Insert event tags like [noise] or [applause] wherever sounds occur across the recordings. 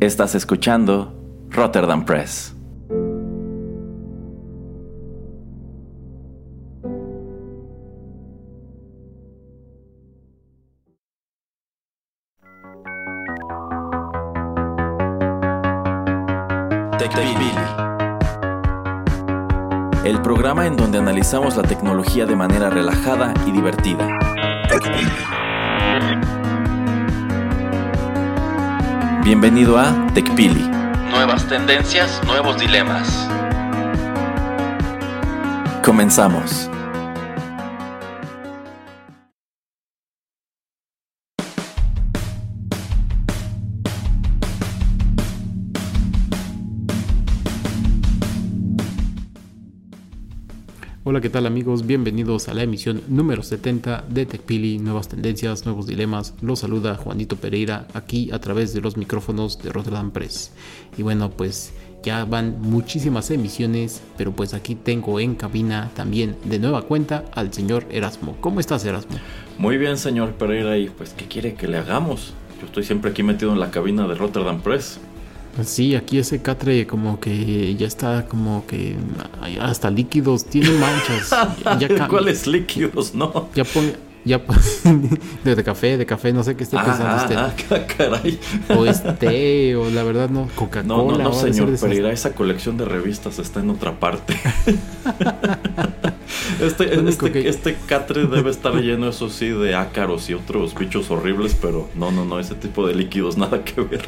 Estás escuchando Rotterdam Press. El programa en donde analizamos la tecnología de manera relajada y divertida. Bienvenido a TechPili. Nuevas tendencias, nuevos dilemas. Comenzamos. ¿Qué tal amigos? Bienvenidos a la emisión número 70 de TechPili, nuevas tendencias, nuevos dilemas. Los saluda Juanito Pereira aquí a través de los micrófonos de Rotterdam Press. Y bueno, pues ya van muchísimas emisiones, pero pues aquí tengo en cabina también de nueva cuenta al señor Erasmo. ¿Cómo estás, Erasmo? Muy bien, señor Pereira, y pues, ¿qué quiere que le hagamos? Yo estoy siempre aquí metido en la cabina de Rotterdam Press. Sí, aquí ese catre como que ya está como que hasta líquidos, tiene manchas. [laughs] Ya ¿Cuáles líquidos? No. Ya pone, ya [laughs] de, de, café, de café, no sé qué esté pensando ah, usted. [laughs] Ah, caray. O este, o la verdad no, Coca-Cola. No, no, no, señor Pereira, esa colección de revistas está en otra parte. este, este, este catre debe estar lleno, eso sí, de ácaros y otros bichos horribles, pero no, no, no, ese tipo de líquidos, nada que ver.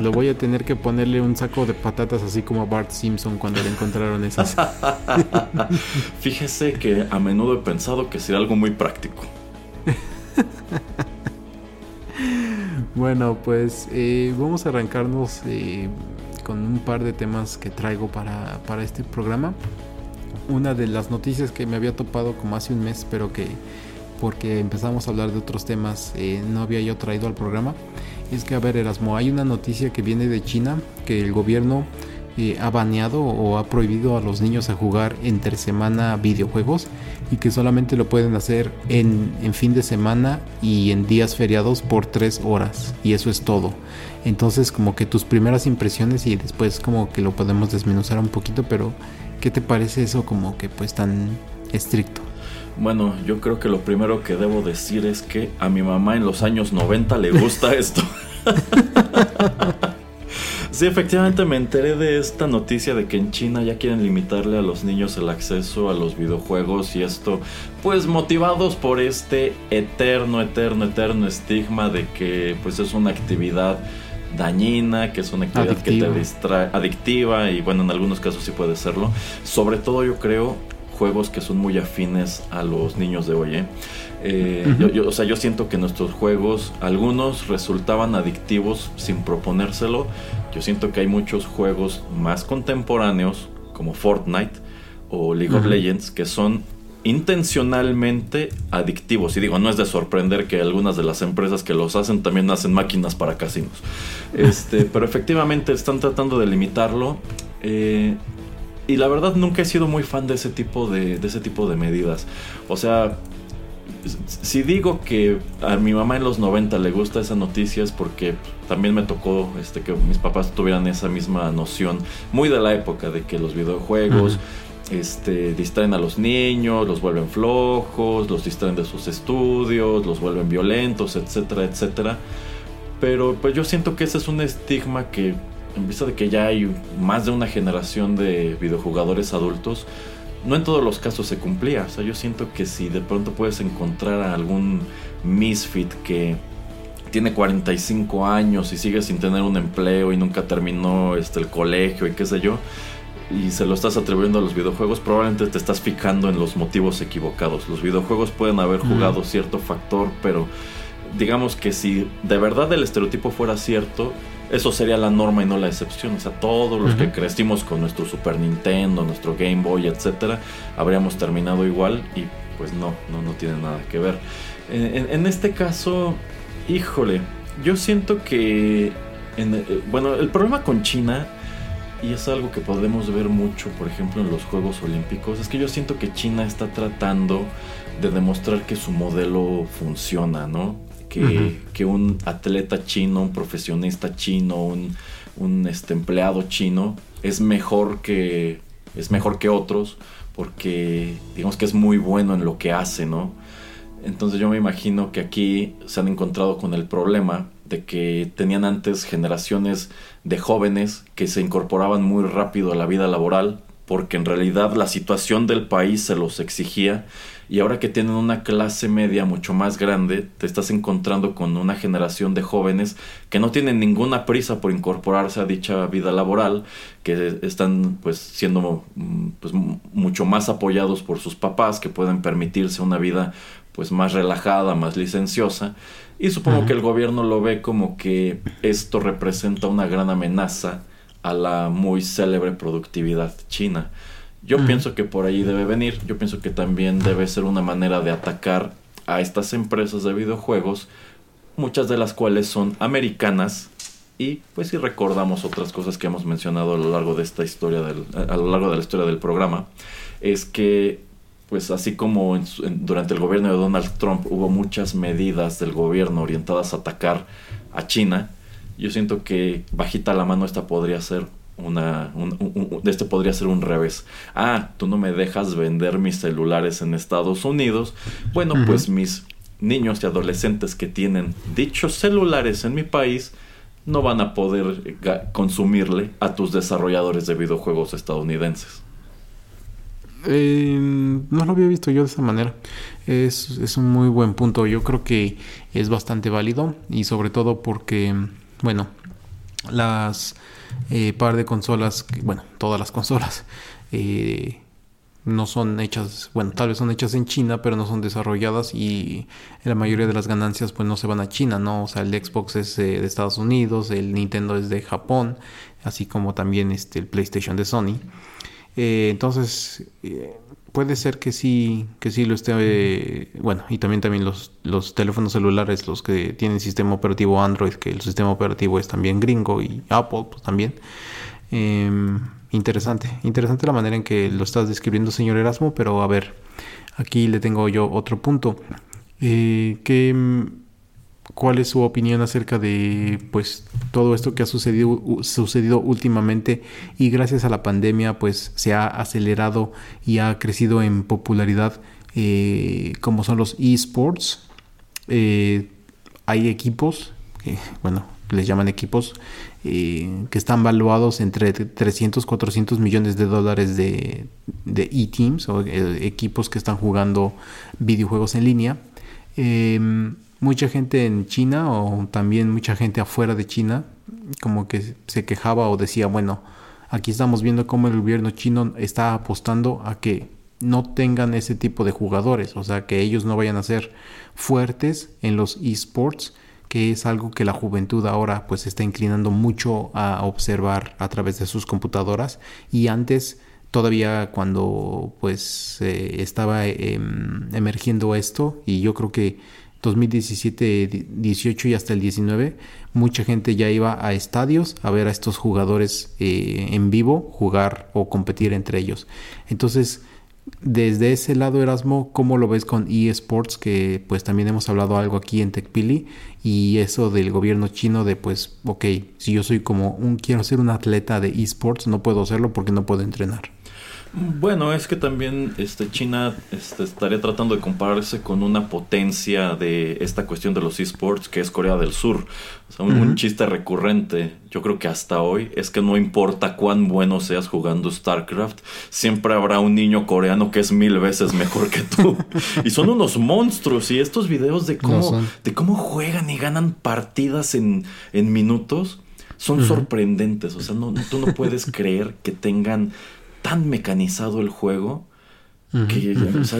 Lo voy a tener que ponerle un saco de patatas así como a Bart Simpson cuando le encontraron esas. [laughs] Fíjese que a menudo he pensado que sería algo muy práctico. bueno, pues eh, vamos a arrancarnos eh, con un par de temas que traigo para, para este programa. Una de las noticias que me había topado como hace un mes, pero que porque empezamos a hablar de otros temas eh, no había yo traído al programa es que, a ver, Erasmo, hay una noticia que viene de China que el gobierno eh, ha baneado o ha prohibido a los niños a jugar entre semana videojuegos y que solamente lo pueden hacer en, en fin de semana y en días feriados por tres horas. Y eso es todo. Entonces, como que tus primeras impresiones y después como que lo podemos desmenuzar un poquito, pero ¿qué te parece eso como que pues tan estricto? Bueno, yo creo que lo primero que debo decir es que a mi mamá en los años 90 le gusta [laughs] esto. sí, efectivamente me enteré de esta noticia de que en China ya quieren limitarle a los niños el acceso a los videojuegos y esto, pues motivados por este eterno, eterno, eterno estigma de que pues es una actividad dañina, que es una actividad que te distrae, adictiva y bueno, en algunos casos sí puede serlo. Sobre todo yo creo juegos que son muy afines a los niños de hoy. ¿eh? Eh, yo, o sea, yo siento que nuestros juegos, algunos resultaban adictivos sin proponérselo. Yo siento que hay muchos juegos más contemporáneos, como Fortnite o League of Legends, que son intencionalmente adictivos. Y digo, no es de sorprender que algunas de las empresas que los hacen también hacen máquinas para casinos. Este, [laughs] pero efectivamente están tratando de limitarlo. Eh, y la verdad nunca he sido muy fan de ese tipo de, de ese tipo de medidas. O sea, si digo que a mi mamá en los 90 le gusta esa noticia es porque también me tocó este, que mis papás tuvieran esa misma noción, muy de la época, de que los videojuegos este, distraen a los niños, los vuelven flojos, los distraen de sus estudios, los vuelven violentos, etcétera, etcétera. Pero pues yo siento que ese es un estigma que en vista de que ya hay más de una generación de videojugadores adultos, no en todos los casos se cumplía. O sea, yo siento que si de pronto puedes encontrar a algún misfit que tiene 45 años y sigue sin tener un empleo y nunca terminó este, el colegio y qué sé yo, y se lo estás atribuyendo a los videojuegos, probablemente te estás fijando en los motivos equivocados. Los videojuegos pueden haber jugado cierto factor, pero digamos que si de verdad el estereotipo fuera cierto, eso sería la norma y no la excepción. O sea, todos los que crecimos con nuestro Super Nintendo, nuestro Game Boy, etcétera, habríamos terminado igual y pues no, no, no tiene nada que ver. En, este caso, híjole, yo siento que, eh, bueno, el problema con China, y es algo que podemos ver mucho, por ejemplo, en los Juegos Olímpicos, es que yo siento que China está tratando de demostrar que su modelo funciona, ¿no? Que, que, un atleta chino, un profesionista chino, un, un este, empleado chino es mejor que es mejor que otros porque digamos que es muy bueno en lo que hace, ¿no? Entonces yo me imagino que aquí se han encontrado con el problema de que tenían antes generaciones de jóvenes que se incorporaban muy rápido a la vida laboral porque en realidad la situación del país se los exigía y ahora que tienen una clase media mucho más grande, te estás encontrando con una generación de jóvenes que no tienen ninguna prisa por incorporarse a dicha vida laboral, que están pues siendo mm, pues, mucho más apoyados por sus papás, que pueden permitirse una vida pues más relajada, más licenciosa. Y supongo que el gobierno lo ve como que esto representa una gran amenaza a la muy célebre productividad china. Yo pienso que por ahí debe venir, yo pienso que también debe ser una manera de atacar a estas empresas de videojuegos, muchas de las cuales son americanas y pues si recordamos otras cosas que hemos mencionado a lo largo de esta historia del, a lo largo de la historia del programa, es que pues así como durante el gobierno de Donald Trump hubo muchas medidas del gobierno orientadas a atacar a China, yo siento que bajita la mano esta podría ser una, este podría ser un revés. Ah, tú no me dejas vender mis celulares en Estados Unidos. Bueno, pues mis niños y adolescentes que tienen dichos celulares en mi país no van a poder consumirle a tus desarrolladores de videojuegos estadounidenses. Eh, no lo había visto yo de esa manera. Es, es un muy buen punto. Yo creo que es bastante válido y sobre todo porque, bueno, las eh, par de consolas, bueno, todas las consolas, [laughs] eh, no son hechas, bueno, tal vez son hechas en China, pero no son desarrolladas y la mayoría de las ganancias pues no se van a China, ¿no? O sea, el Xbox es eh, de Estados Unidos, el Nintendo es de Japón, así como también este, el PlayStation de Sony. entonces, puede ser que sí, que sí lo esté, bueno, y también también los, los teléfonos celulares, los que tienen sistema operativo Android, que el sistema operativo es también gringo y Apple pues también. Em, interesante, interesante la manera en que lo estás describiendo, señor Erasmo, pero a ver, aquí le tengo yo otro punto. Eh, que cuál es su opinión acerca de pues todo esto que ha sucedido, sucedido últimamente. Y gracias a la pandemia pues se ha acelerado y ha crecido en popularidad eh, como son los esports. Eh, hay equipos bueno les llaman equipos eh, que están valuados entre 300 400 millones de dólares de, de e-teams o equipos que están jugando videojuegos en línea. Em, mucha gente en China o también mucha gente afuera de China como que se quejaba o decía, bueno, aquí estamos viendo cómo el gobierno chino está apostando a que no tengan ese tipo de jugadores, o sea, que ellos no vayan a ser fuertes en los esports, que es algo que la juventud ahora pues está inclinando mucho a observar a través de sus computadoras. Y antes todavía cuando pues eh, estaba em, emergiendo esto y yo creo que 2017, 18 y hasta el 19, mucha gente ya iba a estadios a ver a estos jugadores eh, en vivo jugar o competir entre ellos. Entonces, desde ese lado, Erasmo, ¿cómo lo ves con eSports? Que pues también hemos hablado algo aquí en TechPili y eso del gobierno chino de pues, ok, si yo soy como un, quiero ser un atleta de eSports, no puedo hacerlo porque no puedo entrenar. Bueno, es que también este, China este, estaría tratando de compararse con una potencia de esta cuestión de los esports que es Corea del Sur. O sea, un, chiste recurrente, yo creo que hasta hoy, es que no importa cuán bueno seas jugando StarCraft, siempre habrá un niño coreano que es mil veces mejor que tú. [laughs] y son unos monstruos. Y estos videos de cómo, de cómo juegan y ganan partidas en, en minutos son sorprendentes. O sea, no, tú no puedes [laughs] creer que tengan tan mecanizado el juego que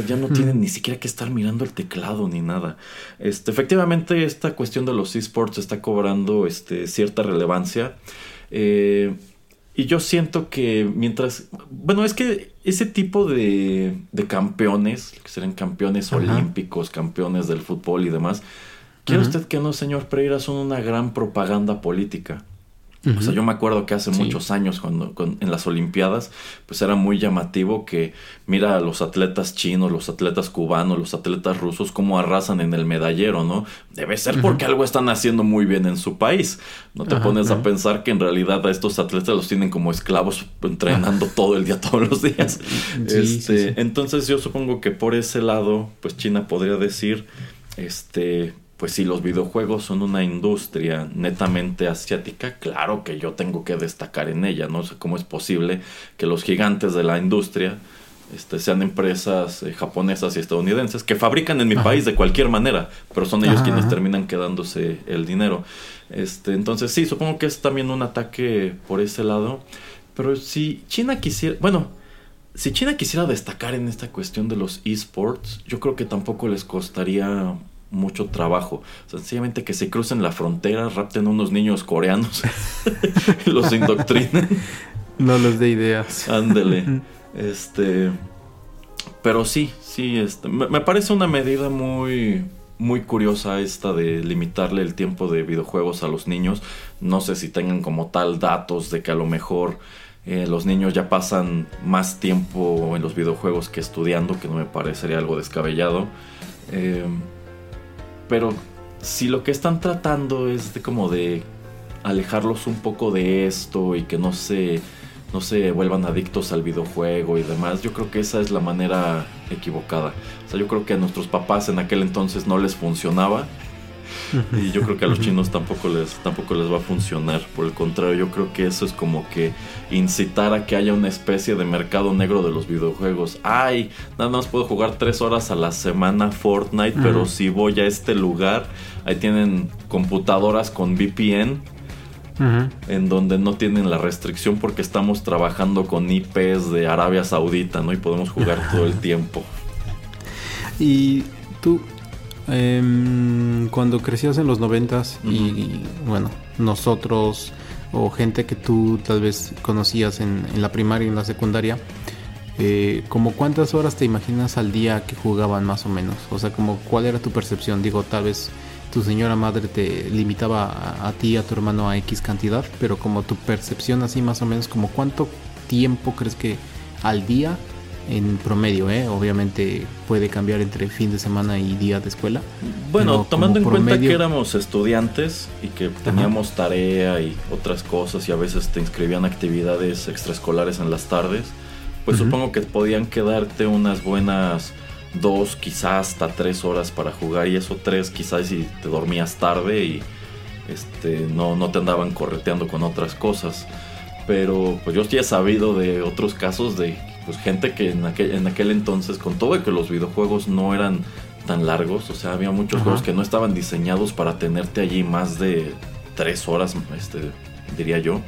ya, no tienen ni siquiera que estar mirando el teclado ni nada. Este, efectivamente, esta cuestión de los esports está cobrando este, cierta relevancia. Eh, y yo siento que mientras. Bueno, es que ese tipo de, de campeones, que serán campeones olímpicos, campeones del fútbol y demás, ¿quiere usted que no, señor Pereira, son una gran propaganda política? O sea, yo me acuerdo que hace muchos años, cuando en las Olimpiadas, pues era muy llamativo que mira a los atletas chinos, los atletas cubanos, los atletas rusos, cómo arrasan en el medallero, ¿no? Debe ser porque algo están haciendo muy bien en su país. No te pones a pensar que en realidad a estos atletas los tienen como esclavos entrenando [laughs] todo el día, todos los días. este, entonces yo supongo que por ese lado, pues China podría decir, este, pues si los videojuegos son una industria netamente asiática, claro que yo tengo que destacar en ella, no sé cómo es posible que los gigantes de la industria este, sean empresas eh, japonesas y estadounidenses que fabrican en mi país de cualquier manera, pero son ellos quienes terminan quedándose el dinero. Este, entonces sí, supongo que es también un ataque por ese lado, pero si China quisiera, bueno, si China quisiera destacar en esta cuestión de los esports, yo creo que tampoco les costaría mucho trabajo. Sencillamente que se crucen la frontera, rapten unos niños coreanos [laughs] y los indoctrinen. No les dé ideas. Ándele. [laughs] Este. Pero sí, sí, este, me, parece una medida muy, muy curiosa esta de limitarle el tiempo de videojuegos a los niños. No sé si tengan como tal datos de que a lo mejor eh, los niños ya pasan más tiempo en los videojuegos que estudiando, que no me parecería algo descabellado. Eh, pero si lo que están tratando es de como de alejarlos un poco de esto y que no se no se vuelvan adictos al videojuego y demás, yo creo que esa es la manera equivocada. O sea, yo creo que a nuestros papás en aquel entonces no les funcionaba y yo creo que a los chinos tampoco les, tampoco les va a funcionar. Por el contrario, yo creo que eso es como que incitar a que haya una especie de mercado negro de los videojuegos. Ay, nada más puedo jugar tres horas a la semana Fortnite, pero si voy a este lugar, ahí tienen computadoras con VPN. En donde no tienen la restricción porque estamos trabajando con IPs de Arabia Saudita, ¿no? Y podemos jugar todo el [laughs] tiempo. Y tú, Em, cuando crecías en los noventas y, bueno, nosotros o gente que tú tal vez conocías en, la primaria y en la secundaria, eh, como cuántas horas te imaginas al día que jugaban más o menos? O sea, como cuál era tu percepción? Digo, tal vez tu señora madre te limitaba a, a ti, a tu hermano a X cantidad, pero como tu percepción así más o menos, como cuánto tiempo crees que al día en promedio, ¿eh? obviamente puede cambiar entre fin de semana y día de escuela. Bueno, tomando en cuenta que éramos estudiantes y que teníamos tarea y otras cosas y a veces te inscribían actividades extraescolares en las tardes, pues supongo que podían quedarte unas buenas dos, quizás hasta tres horas para jugar y eso tres quizás si te dormías tarde y este, no, no te andaban correteando con otras cosas. Pero pues yo ya he sabido de otros casos de pues gente que en aquel, en aquel entonces, con todo de que los videojuegos no eran tan largos, o sea, había muchos juegos que no estaban diseñados para tenerte allí más de tres horas, este, diría yo,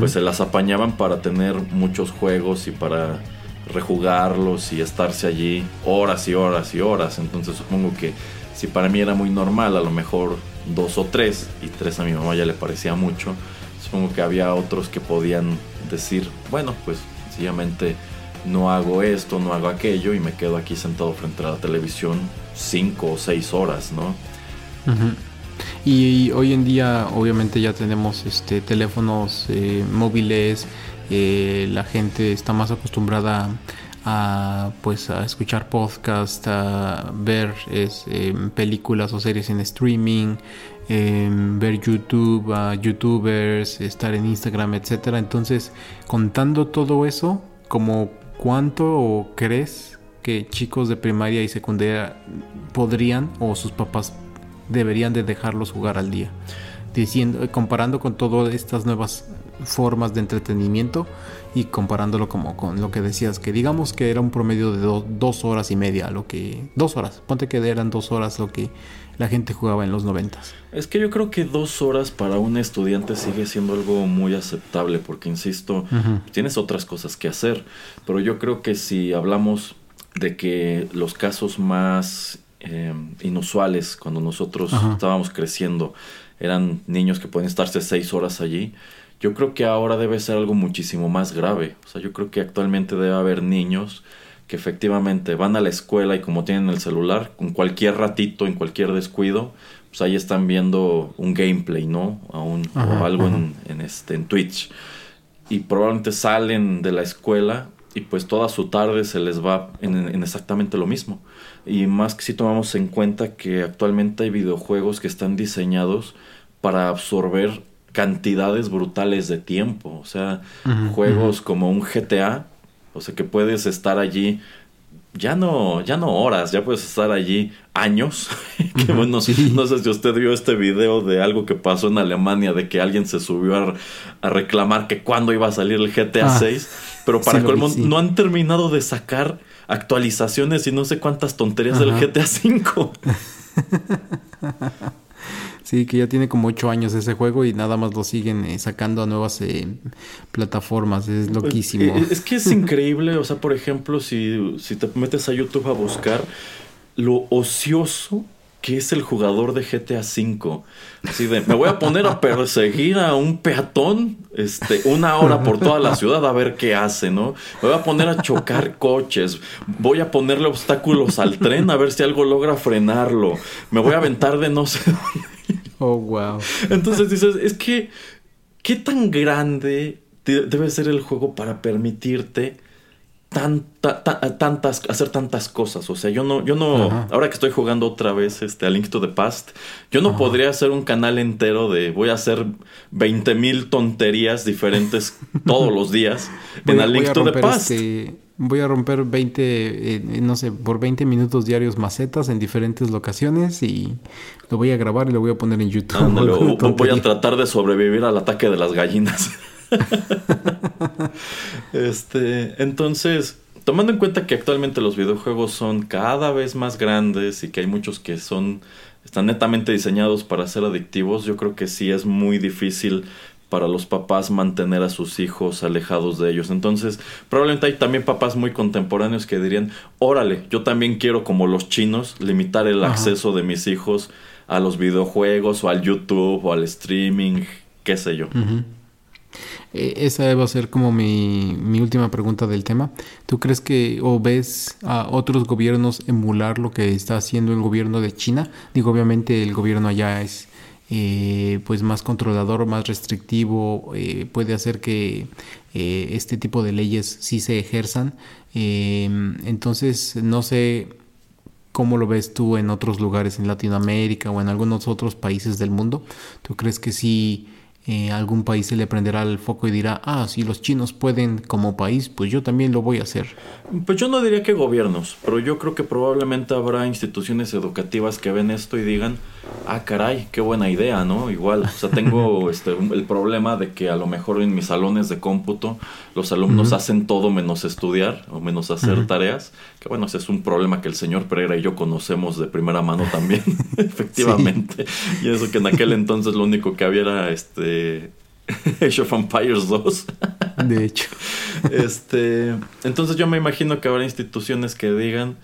pues se las apañaban para tener muchos juegos y para rejugarlos y estarse allí horas y horas y horas. Entonces supongo que si para mí era muy normal, a lo mejor dos o tres, y tres a mi mamá ya le parecía mucho, supongo que había otros que podían decir, bueno, pues no hago esto, no hago aquello y me quedo aquí sentado frente a la televisión cinco o seis horas, ¿no? y, hoy en día obviamente ya tenemos este teléfonos eh, móviles, eh, la gente está más acostumbrada a pues a escuchar podcast, a ver eh, películas o series en streaming, ver YouTube, a youtubers, estar en Instagram, etcétera. Entonces, contando todo eso, como cuánto crees que chicos de primaria y secundaria podrían o sus papás deberían de dejarlos jugar al día? Diciendo, comparando con todas estas nuevas formas de entretenimiento y comparándolo como con lo que decías, que digamos que era un promedio de dos horas y media, lo que... Dos horas, ponte que eran dos horas lo que la gente jugaba en los noventas. Es que yo creo que dos horas para un estudiante sigue siendo algo muy aceptable, porque insisto, tienes otras cosas que hacer, pero yo creo que si hablamos de que los casos más eh, inusuales cuando nosotros estábamos creciendo eran niños que pueden estarse seis horas allí, yo creo que ahora debe ser algo muchísimo más grave. O sea, yo creo que actualmente debe haber niños que efectivamente van a la escuela y como tienen el celular, con cualquier ratito, en cualquier descuido, pues ahí están viendo un gameplay, ¿no? o algo en, este, en Twitch. Y probablemente salen de la escuela y pues toda su tarde se les va en, exactamente lo mismo. Y más que si tomamos en cuenta que actualmente hay videojuegos que están diseñados para absorber cantidades brutales de tiempo. O sea, juegos como un GTA, o sea que puedes estar allí ya no, ya no horas, ya puedes estar allí años. [laughs] que bueno, no sé si usted vio este video de algo que pasó en Alemania, de que alguien se subió a, reclamar que cuándo iba a salir el GTA 6, ah, pero para colmo no han terminado de sacar actualizaciones y no sé cuántas tonterías del GTA 5. [laughs] Sí, que ya tiene como ocho años ese juego y nada más lo siguen eh, sacando a nuevas eh, plataformas. Es pues, loquísimo. Eh, es, que es [laughs] increíble. o sea, por ejemplo, si, si te metes a YouTube a buscar lo ocioso que es el jugador de GTA V. Así de, me voy a poner a perseguir a un peatón este, una hora por toda la ciudad a ver qué hace, ¿no? Me voy a poner a chocar coches, voy a ponerle obstáculos al tren a ver si algo logra frenarlo, me voy a aventar de no sé Oh, wow. Entonces dices, es que, ¿qué tan grande debe ser el juego para permitirte tanta, tantas, hacer tantas cosas? O sea, yo no, yo no, ahora que estoy jugando otra vez este, a Link to the Past, yo no podría hacer un canal entero de voy a hacer 20 mil tonterías diferentes [laughs] todos los días en a Link to the Past. Este, voy a romper 20, eh, no sé, por 20 minutos diarios macetas en diferentes locaciones y lo voy a grabar y lo voy a poner en YouTube. voy a tratar de sobrevivir al ataque de las gallinas. [laughs] este, entonces, tomando en cuenta que actualmente los videojuegos son cada vez más grandes y que hay muchos que son están netamente diseñados para ser adictivos, yo creo que sí es muy difícil para los papás mantener a sus hijos alejados de ellos. Entonces, probablemente hay también papás muy contemporáneos que dirían, órale, yo también quiero como los chinos limitar el acceso de mis hijos a los videojuegos o al YouTube o al streaming, qué sé yo. E, esa va a ser como mi, mi, última pregunta del tema. ¿Tú crees que o ves a otros gobiernos emular lo que está haciendo el gobierno de China? Digo, obviamente el gobierno allá es eh, pues más controlador, más restrictivo, eh, puede hacer que eh, este tipo de leyes sí se ejerzan. entonces, no sé cómo lo ves tú en otros lugares en Latinoamérica o en algunos otros países del mundo. ¿Tú crees que sí eh, algún país se le prenderá el foco y dirá, ah, si los chinos pueden como país, pues yo también lo voy a hacer. Pues yo no diría que gobiernos, pero yo creo que probablemente habrá instituciones educativas que ven esto y digan, ah, caray, qué buena idea, ¿no? Igual, o sea, tengo [laughs] este, el problema de que a lo mejor en mis salones de cómputo los alumnos hacen todo menos estudiar o menos hacer tareas, que bueno, ese es un problema que el señor Pereira y yo conocemos de primera mano también, [laughs] efectivamente. Y eso que en aquel entonces lo único que había era este [laughs] Age of Empires 2. De hecho. este, entonces yo me imagino que habrá instituciones que digan,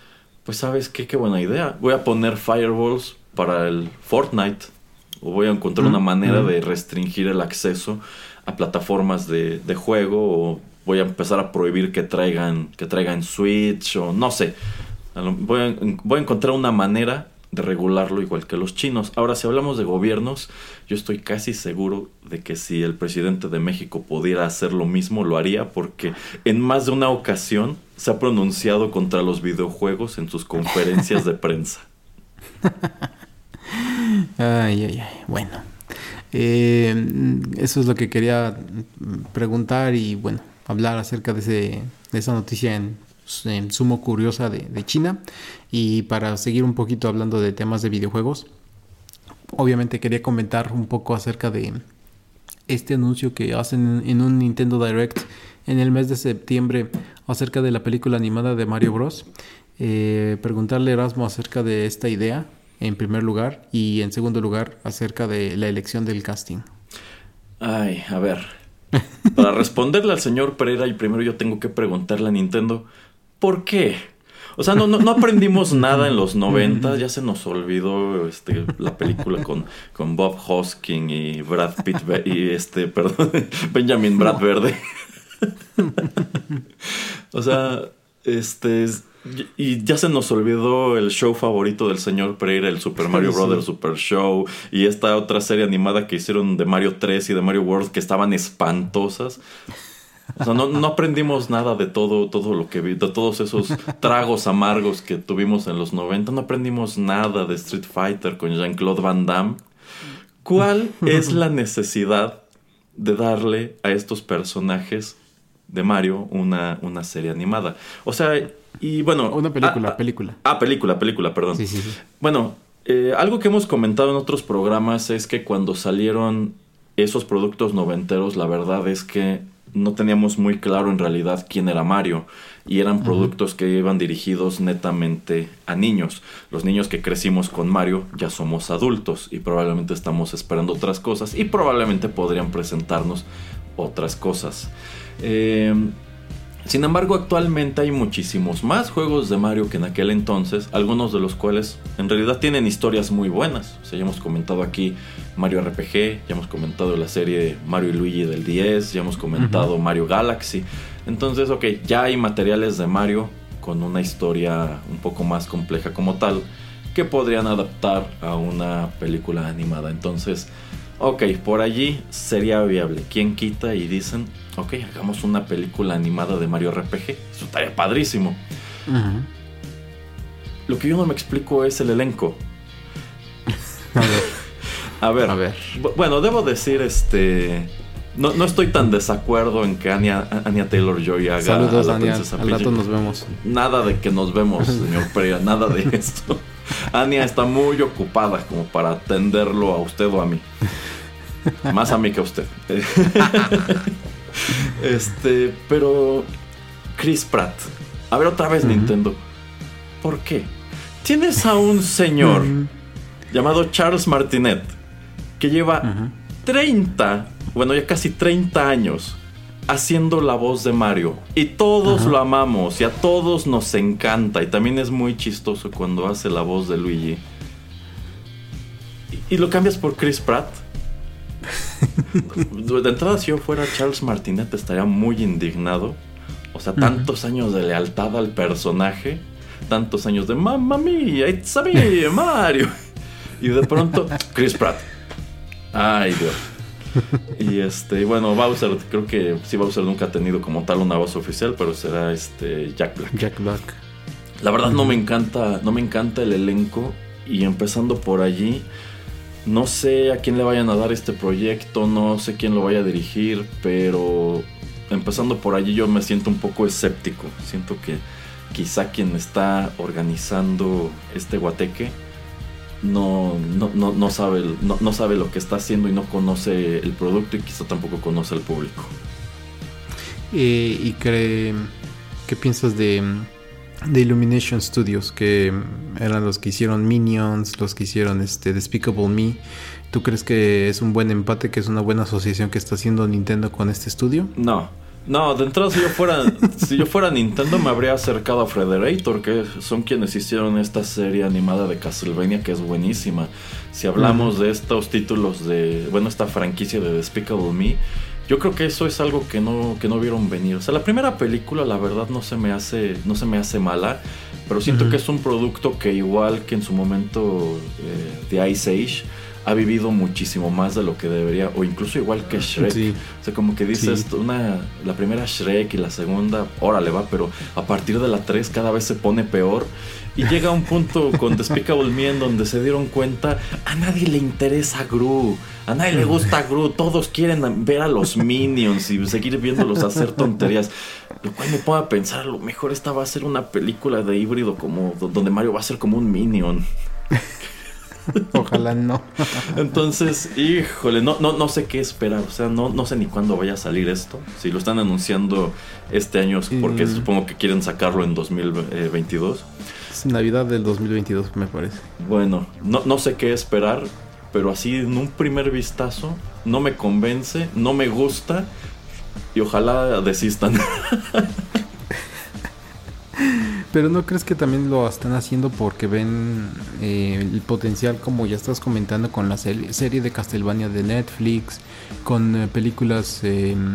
pues sabes qué, qué buena idea. Voy a poner firewalls para el Fortnite. O voy a encontrar una manera de restringir el acceso a plataformas de, de, juego. O voy a empezar a prohibir que traigan, que traigan Switch. O no sé. Voy a, voy a encontrar una manera de regularlo igual que los chinos. Ahora, si hablamos de gobiernos, yo estoy casi seguro de que si el presidente de México pudiera hacer lo mismo, lo haría porque en más de una ocasión se ha pronunciado contra los videojuegos en sus conferencias de prensa. [laughs] ay, ay, ay. Bueno, eh, eso es lo que quería preguntar y bueno, hablar acerca de, ese, de esa noticia en sumo curiosa de, China. Y para seguir un poquito hablando de temas de videojuegos, obviamente quería comentar un poco acerca de este anuncio que hacen en un Nintendo Direct en el mes de septiembre acerca de la película animada de Mario Bros. Eh, preguntarle a Erasmo acerca de esta idea en primer lugar y en segundo lugar acerca de la elección del casting. Ay, a ver. Para responderle al señor Pereira, y primero yo tengo que preguntarle a Nintendo, ¿Por qué? O sea, no, no, aprendimos [laughs] nada en los 90, ya se nos olvidó este, la película con, con Bob Hoskin y Brad Pitt y este, [laughs] perdón, Benjamin Brad Verde. [laughs] o sea, este, Y ya se nos olvidó el show favorito del señor Pereira, el Super Mario Brothers Super Show. Y esta otra serie animada que hicieron de Mario 3 y de Mario World que estaban espantosas. O sea, no, aprendimos nada de todo, todo lo que vi, de todos esos [laughs] tragos amargos que tuvimos en los 90. No aprendimos nada de Street Fighter con Jean-Claude Van Damme. ¿Cuál es la necesidad de darle a estos personajes de Mario una, una serie animada? O sea, y bueno. Una película, ah, película. Ah, película, película, perdón. Sí, sí, sí. Bueno, eh, algo que hemos comentado en otros programas es que cuando salieron esos productos noventeros, la verdad es que no teníamos muy claro en realidad quién era Mario y eran productos que iban dirigidos netamente a niños. Los niños que crecimos con Mario ya somos adultos y probablemente estamos esperando otras cosas y probablemente podrían presentarnos otras cosas. Eh, sin embargo, actualmente hay muchísimos más juegos de Mario que en aquel entonces, algunos de los cuales en realidad tienen historias muy buenas. O sea, ya hemos comentado aquí Mario RPG, ya hemos comentado la serie Mario y Luigi del 10, ya hemos comentado Mario Galaxy. Entonces, ok, ya hay materiales de Mario con una historia un poco más compleja como tal que podrían adaptar a una película animada. Entonces, ok, por allí sería viable. ¿Quién quita y dicen, ok, hagamos una película animada de Mario RPG? Eso estaría padrísimo. Lo que yo no me explico es el elenco. [laughs] A ver. A ver. Bueno, debo decir, este. No, no, estoy tan desacuerdo en que Anya, Taylor Joy haga Saludos, a la Al rato nos vemos. Nada de que nos vemos, [laughs] señor Pereira, nada de [laughs] esto. Anya está muy ocupada como para atenderlo a usted o a mí. Más a mí que a usted. [laughs] este, pero Chris Pratt. A ver otra vez Nintendo. ¿Por qué? Tienes a un señor llamado Charles Martinet que lleva 30, bueno ya casi 30 años haciendo la voz de Mario. Y todos lo amamos y a todos nos encanta. Y también es muy chistoso cuando hace la voz de Luigi. Y, lo cambias por Chris Pratt. [laughs] de entrada, si yo fuera Charles Martinet, estaría muy indignado. O sea, tantos años de lealtad al personaje. Tantos años de mamma mía, it's a me, Mario. [laughs] Y de pronto, Chris Pratt. Ay, Dios. [laughs] y este, bueno, Bowser, creo que sí, Bowser nunca ha tenido como tal una voz oficial, pero será este Jack Black. Jack Black. La verdad no me encanta, no me encanta el elenco. Y empezando por allí, no sé a quién le vayan a dar este proyecto, no sé quién lo vaya a dirigir, pero empezando por allí yo me siento un poco escéptico. Siento que quizá quien está organizando este guateque no, no, no, sabe, no, sabe lo que está haciendo y no conoce el producto y quizá tampoco conoce al público. Eh, ¿Y cree, qué piensas de, de Illumination Studios, que eran los que hicieron Minions, los que hicieron este Despicable Me? ¿Tú crees que es un buen empate, que es una buena asociación que está haciendo Nintendo con este estudio? No, no, de entrada si yo fuera, [laughs] si yo fuera Nintendo me habría acercado a Frederator, que son quienes hicieron esta serie animada de Castlevania que es buenísima. Si hablamos de estos títulos de, bueno, esta franquicia de Despicable Me, yo creo que eso es algo que no, que no vieron venir. O sea, la primera película, la verdad, no se me hace, no se me hace mala, pero siento que es un producto que igual que en su momento eh, de Ice Age ha vivido muchísimo más de lo que debería, o incluso igual que Shrek. O sea, como que dices, una, la primera Shrek y la segunda, órale va, pero a partir de la 3 cada vez se pone peor. Y [laughs] llega un punto con Despicable Me en donde se dieron cuenta, a nadie le interesa Gru, a nadie le gusta Gru, todos quieren ver a los Minions y seguir viéndolos hacer tonterías. Lo cual me pone a pensar, a lo mejor esta va a ser una película de híbrido como donde Mario va a ser como un Minion. [laughs] [laughs] Ojalá no. [laughs] Entonces, híjole, no, no, no sé qué esperar. O sea, no, no sé ni cuándo vaya a salir esto. Si lo están anunciando este año es porque supongo que quieren sacarlo en 2022. Es Navidad del 2022, me parece. Bueno, no, no sé qué esperar, pero así en un primer vistazo no me convence, no me gusta y ojalá desistan. [laughs] Pero ¿no crees que también lo están haciendo porque ven eh, el potencial, como ya estás comentando, con la serie de Castlevania de Netflix, con eh, películas em,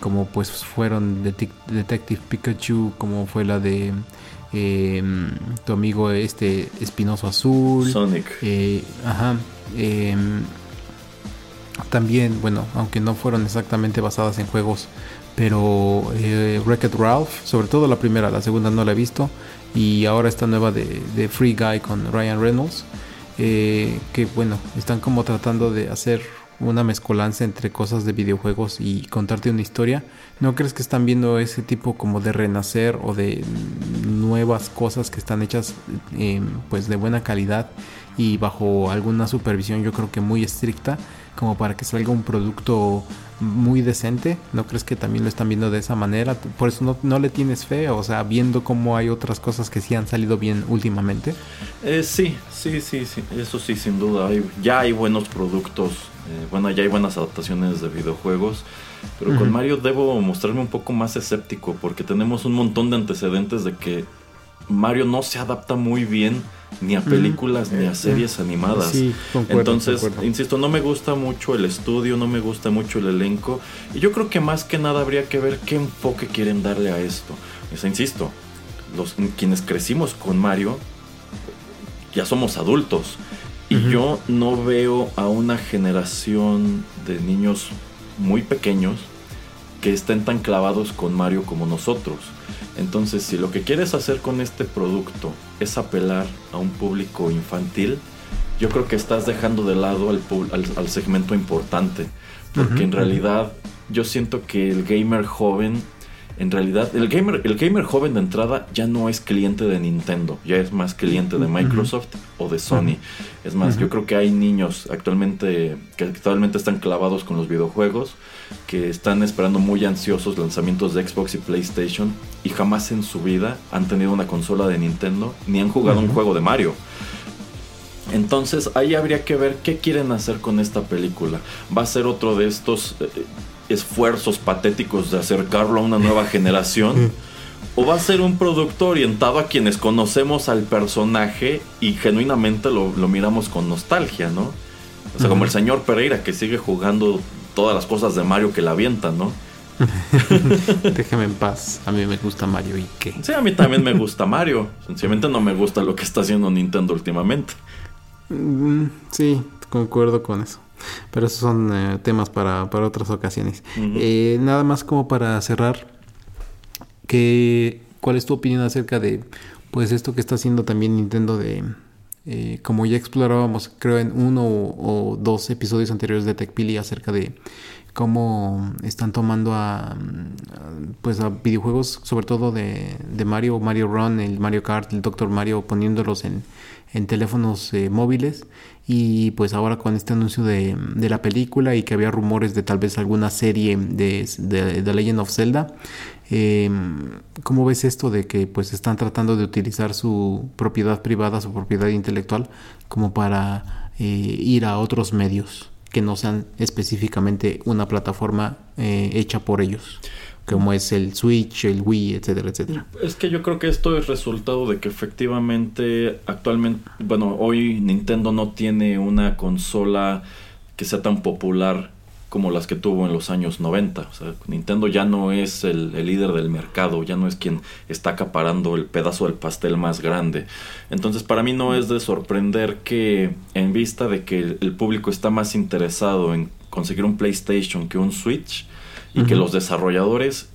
como pues fueron Detective Pikachu, como fue la de em, tu amigo este Espinoso Azul. Sonic. Eh, ajá. Em, también, bueno, aunque no fueron exactamente basadas en juegos, pero eh, Ralph, sobre todo la primera, la segunda no la he visto, y ahora esta nueva de, Free Guy con Ryan Reynolds, eh, que bueno, están como tratando de hacer una mezcolanza entre cosas de videojuegos y contarte una historia. ¿No crees que están viendo ese tipo como de renacer o de nuevas cosas que están hechas eh, pues de buena calidad y bajo alguna supervisión yo creo que muy estricta como para que salga un producto muy decente. ¿No crees que también lo están viendo de esa manera? Por eso no, le tienes fe, o sea, viendo cómo hay otras cosas que sí han salido bien últimamente. Eh, sí, sí, sí, sí, eso sí, sin duda. ya hay buenos productos, eh, bueno, ya hay buenas adaptaciones de videojuegos. Pero con Mario debo mostrarme un poco más escéptico porque tenemos un montón de antecedentes de que Mario no se adapta muy bien ni a películas ni a series animadas. Entonces, insisto, no me gusta mucho el estudio, no me gusta mucho el elenco. Y yo creo que más que nada habría que ver qué enfoque quieren darle a esto. O insisto, los quienes crecimos con Mario ya somos adultos. Y yo no veo a una generación de niños muy pequeños que estén tan clavados con Mario como nosotros. Entonces, si lo que quieres hacer con este producto es apelar a un público infantil, yo creo que estás dejando de lado al, segmento importante. Porque en realidad yo siento que el gamer joven, en realidad, el gamer, el gamer joven de entrada ya no es cliente de Nintendo, ya es más cliente de Microsoft o de Sony. Es más, yo creo que hay niños actualmente que actualmente están clavados con los videojuegos que están esperando muy ansiosos lanzamientos de Xbox y PlayStation y jamás en su vida han tenido una consola de Nintendo ni han jugado un juego de Mario. Entonces ahí habría que ver qué quieren hacer con esta película. ¿Va a ser otro de estos eh, esfuerzos patéticos de acercarlo a una nueva generación? ¿O va a ser un producto orientado a quienes conocemos al personaje y genuinamente lo, miramos con nostalgia, ¿no? O sea, como el señor Pereira que sigue jugando todas las cosas de Mario que la avientan, ¿no? [laughs] Déjame en paz. A mí me gusta Mario y qué. Sí, a mí también me gusta Mario. Sencillamente no me gusta lo que está haciendo Nintendo últimamente. Mm, sí, concuerdo con eso. Pero esos son eh, temas para, otras ocasiones. Eh, nada más como para cerrar. Que, ¿Cuál es tu opinión acerca de pues esto que está haciendo también Nintendo de eh, como ya explorábamos, creo, en uno o, dos episodios anteriores de TechPili acerca de cómo están tomando a, pues a videojuegos, sobre todo de, Mario, Mario Run, el Mario Kart, el Doctor Mario, poniéndolos en, teléfonos eh, móviles. Y pues ahora con este anuncio de, la película y que había rumores de tal vez alguna serie de, de The Legend of Zelda, eh, ¿Cómo ves esto de que pues están tratando de utilizar su propiedad privada, su propiedad intelectual, como para eh, ir a otros medios que no sean específicamente una plataforma eh, hecha por ellos? Como es el Switch, el Wii, etcétera, etcétera. Es que yo creo que esto es resultado de que efectivamente actualmente, bueno, hoy Nintendo no tiene una consola que sea tan popular como las que tuvo en los años 90. O sea, Nintendo ya no es el, líder del mercado, ya no es quien está acaparando el pedazo del pastel más grande. Entonces para mí no es de sorprender que en vista de que el, público está más interesado en conseguir un PlayStation que un Switch y que los desarrolladores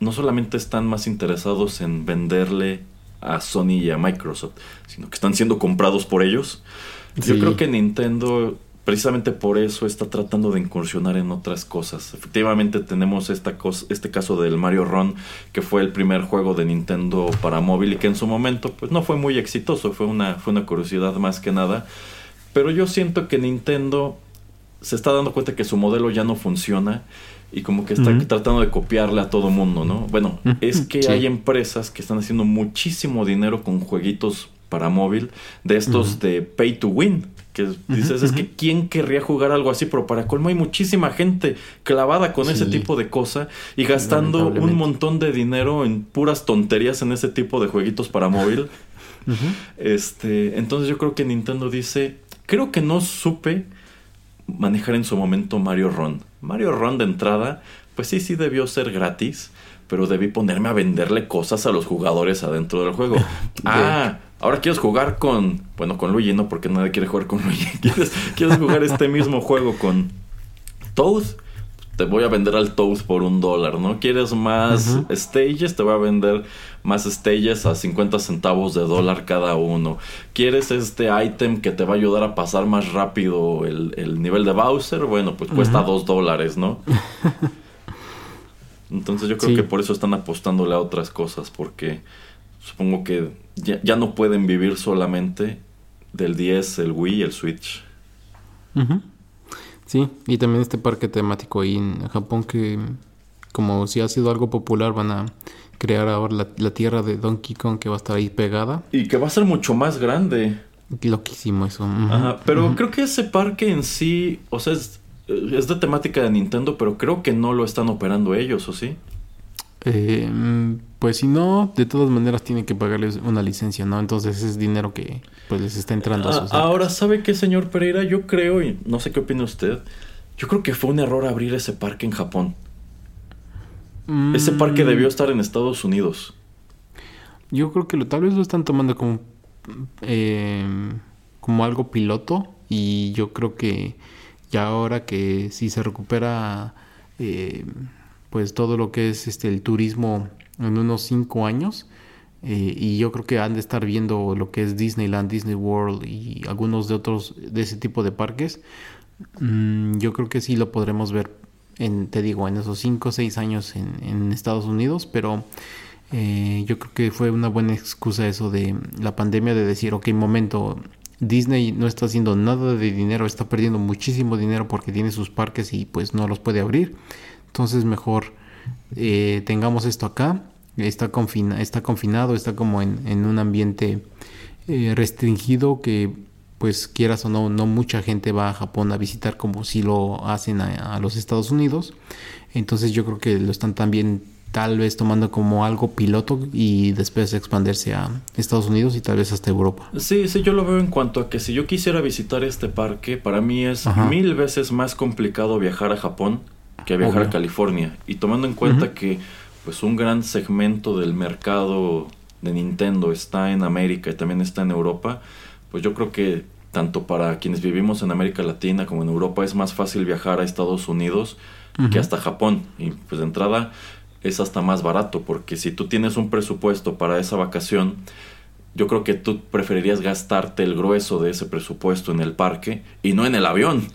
no solamente están más interesados en venderle a Sony y a Microsoft, sino que están siendo comprados por ellos. Yo creo que Nintendo precisamente por eso está tratando de incursionar en otras cosas. Efectivamente tenemos esta cosa, este caso del Mario Run, que fue el primer juego de Nintendo para móvil y que en su momento pues no fue muy exitoso, fue una, fue una curiosidad más que nada. Pero yo siento que Nintendo se está dando cuenta que su modelo ya no funciona y como que está tratando de copiarle a todo mundo, ¿no? Bueno, es que hay empresas que están haciendo muchísimo dinero con jueguitos para móvil de estos de pay to win que dices, es que ¿quién querría jugar algo así? Pero para colmo hay muchísima gente clavada con ese tipo de cosa y gastando un montón de dinero en puras tonterías en ese tipo de jueguitos para móvil. [laughs] este, entonces yo creo que Nintendo dice, creo que no supe manejar en su momento Mario Run. Mario Run de entrada, pues sí, sí debió ser gratis, pero debí ponerme a venderle cosas a los jugadores adentro del juego. [laughs] ah, ahora quieres jugar con, bueno, con Luigi, no, porque nadie quiere jugar con Luigi. [laughs] ¿Quieres, quieres jugar este mismo juego con Toad? Te voy a vender al Toad por un dólar, ¿no? ¿Quieres más stages? Te voy a vender más stages a 50 centavos de dólar cada uno. ¿Quieres este item que te va a ayudar a pasar más rápido el, nivel de Bowser? Bueno, pues cuesta 2 dólares, ¿no? [laughs] Entonces yo creo que por eso están apostándole a otras cosas, porque supongo que ya, no pueden vivir solamente del 10, el Wii y el Switch. Sí, y también este parque temático ahí en Japón que como si ha sido algo popular van a crear ahora la, tierra de Donkey Kong que va a estar ahí pegada. Y que va a ser mucho más grande. Loquísimo eso. Ajá, pero creo que ese parque en sí, o sea, es, es, de temática de Nintendo, pero creo que no lo están operando ellos, ¿o sí? Eh, pues si no, de todas maneras tienen que pagarles una licencia, ¿no? Entonces es dinero que pues les está entrando a sus Ahora, ¿sabe qué, señor Pereira? Yo creo, y no sé qué opina usted, yo creo que fue un error abrir ese parque en Japón. Ese parque mm. debió estar en Estados Unidos. Yo creo que lo, tal vez lo están tomando como, eh, como algo piloto y yo creo que ya ahora que si se recupera eh, pues todo lo que es este el turismo en unos cinco años eh, y yo creo que han de estar viendo lo que es Disneyland, Disney World y algunos de otros de ese tipo de parques. Mm, yo creo que sí lo podremos ver en, te digo, en esos 5 o 6 años en, Estados Unidos, pero eh, yo creo que fue una buena excusa eso de la pandemia de decir, ok, momento, Disney no está haciendo nada de dinero, está perdiendo muchísimo dinero porque tiene sus parques y pues no los puede abrir. Entonces mejor eh, tengamos esto acá, está, confina, está confinado, está como en, un ambiente eh, restringido que pues quieras o no, no mucha gente va a Japón a visitar como si lo hacen a, los Estados Unidos. Entonces yo creo que lo están también tal vez tomando como algo piloto y después expandirse a Estados Unidos y tal vez hasta Europa. Sí, sí, yo lo veo en cuanto a que si yo quisiera visitar este parque, para mí es mil veces más complicado viajar a Japón que viajar a California. Y tomando en cuenta que pues un gran segmento del mercado de Nintendo está en América y también está en Europa, pues yo creo que tanto para quienes vivimos en América Latina como en Europa es más fácil viajar a Estados Unidos que hasta Japón. Y pues de entrada es hasta más barato porque si tú tienes un presupuesto para esa vacación, yo creo que tú preferirías gastarte el grueso de ese presupuesto en el parque y no en el avión.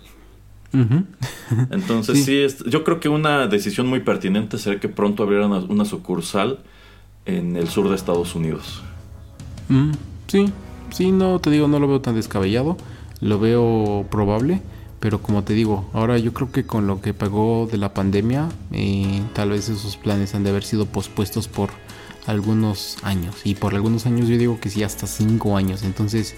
Entonces sí, yo creo que una decisión muy pertinente sería que pronto abrieran una, sucursal en el sur de Estados Unidos. sí, sí, no te digo, no lo veo tan descabellado, lo veo probable, pero como te digo, ahora yo creo que con lo que pagó de la pandemia, eh, tal vez esos planes han de haber sido pospuestos por algunos años. Y por algunos años yo digo que sí, hasta cinco años. Entonces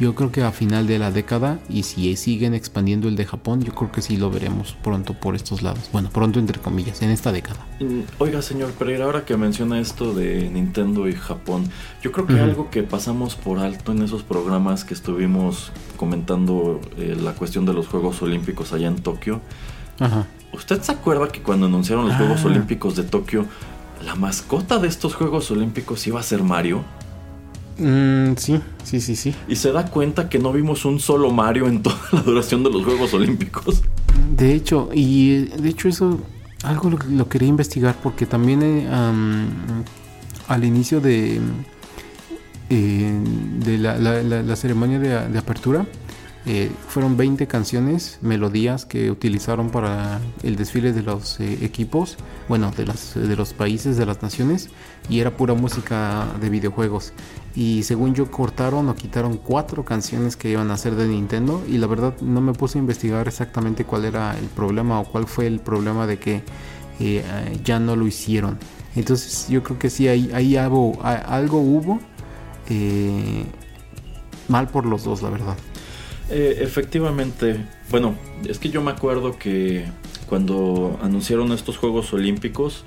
yo creo que a final de la década, y si siguen expandiendo el de Japón, yo creo que sí lo veremos pronto por estos lados. Bueno, pronto entre comillas, en esta década. Mm, oiga, señor Pereira, ahora que menciona esto de Nintendo y Japón, yo creo que algo que pasamos por alto en esos programas que estuvimos comentando eh, la cuestión de los Juegos Olímpicos allá en Tokio. Ajá. ¿Usted se acuerda que cuando anunciaron los Juegos ah. Olímpicos de Tokio, la mascota de estos Juegos Olímpicos iba a ser Mario. Mm, sí, sí, sí, sí. Y se da cuenta que no vimos un solo Mario en toda la duración de los Juegos Olímpicos. De hecho, y de hecho eso algo lo, quería investigar porque también eh, al inicio de, eh, de la, ceremonia de apertura eh, fueron 20 canciones, melodías que utilizaron para el desfile de los eh, equipos, bueno, de, las, de los países, de las naciones, y era pura música de videojuegos. Y según yo cortaron o quitaron cuatro canciones que iban a ser de Nintendo, y la verdad no me puse a investigar exactamente cuál era el problema o cuál fue el problema de que eh, ya no lo hicieron. Entonces yo creo que sí, ahí, ahí algo, algo hubo mal por los dos, la verdad. Eh, efectivamente, bueno, es que yo me acuerdo que cuando anunciaron estos Juegos Olímpicos,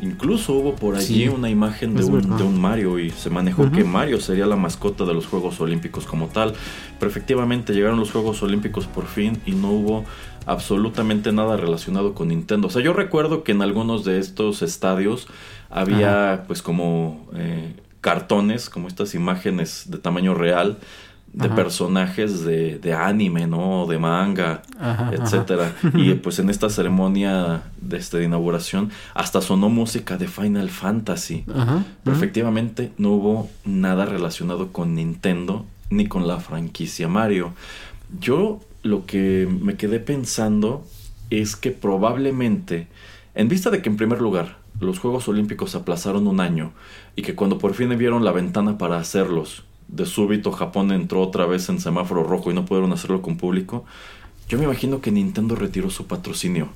incluso hubo por allí una imagen de un, Mario y se manejó que Mario sería la mascota de los Juegos Olímpicos como tal. Pero efectivamente llegaron los Juegos Olímpicos por fin y no hubo absolutamente nada relacionado con Nintendo. O sea, yo recuerdo que en algunos de estos estadios había pues como eh, cartones, como estas imágenes de tamaño real de personajes de, de, anime, ¿no? De manga, etcétera. [laughs] Y pues en esta ceremonia de, este, de inauguración hasta sonó música de Final Fantasy. Pero efectivamente no hubo nada relacionado con Nintendo ni con la franquicia Mario. Yo lo que me quedé pensando es que probablemente, en vista de que en primer lugar los Juegos Olímpicos se aplazaron un año y que cuando por fin vieron la ventana para hacerlos, de súbito Japón entró otra vez en semáforo rojo y no pudieron hacerlo con público, yo me imagino que Nintendo retiró su patrocinio.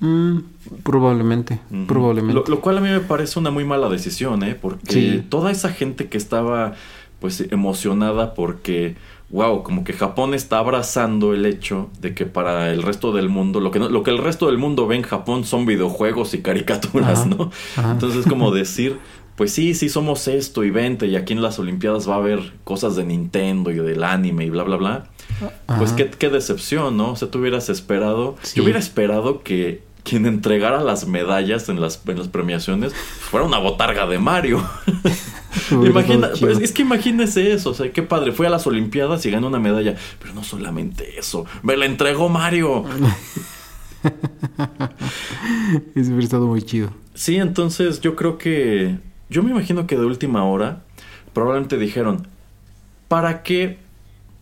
Mm, probablemente, probablemente. Lo, cual a mí me parece una muy mala decisión, ¿eh? Porque toda esa gente que estaba pues emocionada porque wow, como que Japón está abrazando el hecho de que para el resto del mundo, lo que, lo que el resto del mundo ve en Japón son videojuegos y caricaturas, ¿no? Entonces, como [laughs] decir, pues sí, sí somos esto y vente, y aquí en las Olimpiadas va a haber cosas de Nintendo y del anime y bla, bla, bla. Pues qué, qué, decepción, ¿no? O sea, tú hubieras esperado, yo hubiera esperado que quien entregara las medallas en las, en las premiaciones fuera una botarga de Mario. [laughs] Imagina, pues, es que imagínese eso, o sea, qué padre, fue a las Olimpiadas y ganó una medalla, pero no solamente eso, me la entregó Mario. [laughs] hubiera estado muy chido. Sí, entonces yo creo que yo me imagino que de última hora probablemente dijeron, ¿para qué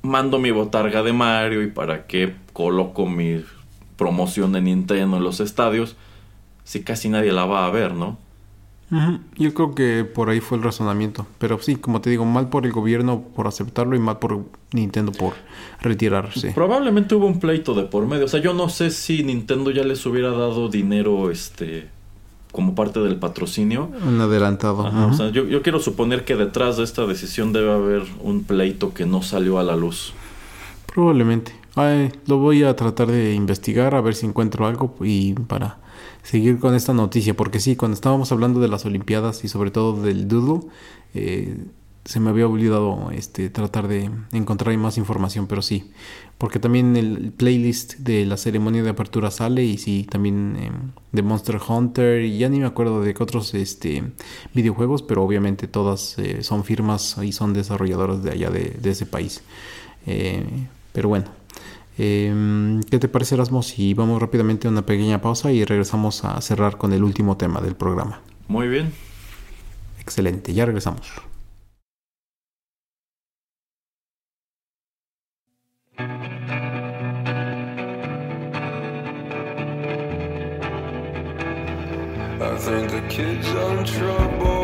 mando mi botarga de Mario y para qué coloco mi promoción de Nintendo en los estadios si casi nadie la va a ver, ¿no? Yo creo que por ahí fue el razonamiento. Pero sí, como te digo, mal por el gobierno por aceptarlo y mal por Nintendo por retirarse. Probablemente hubo un pleito de por medio. O sea, yo no sé si Nintendo ya les hubiera dado dinero este como parte del patrocinio. Un adelantado. o sea, yo, yo, quiero suponer que detrás de esta decisión debe haber un pleito que no salió a la luz. Probablemente. Ay, lo voy a tratar de investigar a ver si encuentro algo y para seguir con esta noticia, porque sí, cuando estábamos hablando de las Olimpiadas y sobre todo del Doodle, eh, se me había olvidado este, tratar de encontrar más información, pero sí, porque también el playlist de la ceremonia de apertura sale y sí, también em, de Monster Hunter y ya ni me acuerdo de qué otros este, videojuegos, pero obviamente todas eh, son firmas y son desarrolladoras de allá de, ese país. Eh, pero bueno, em, ¿qué te parece Erasmo si vamos rápidamente a una pequeña pausa y regresamos a cerrar con el último tema del programa? Muy bien. Excelente, ya regresamos. Think the kid's on trouble.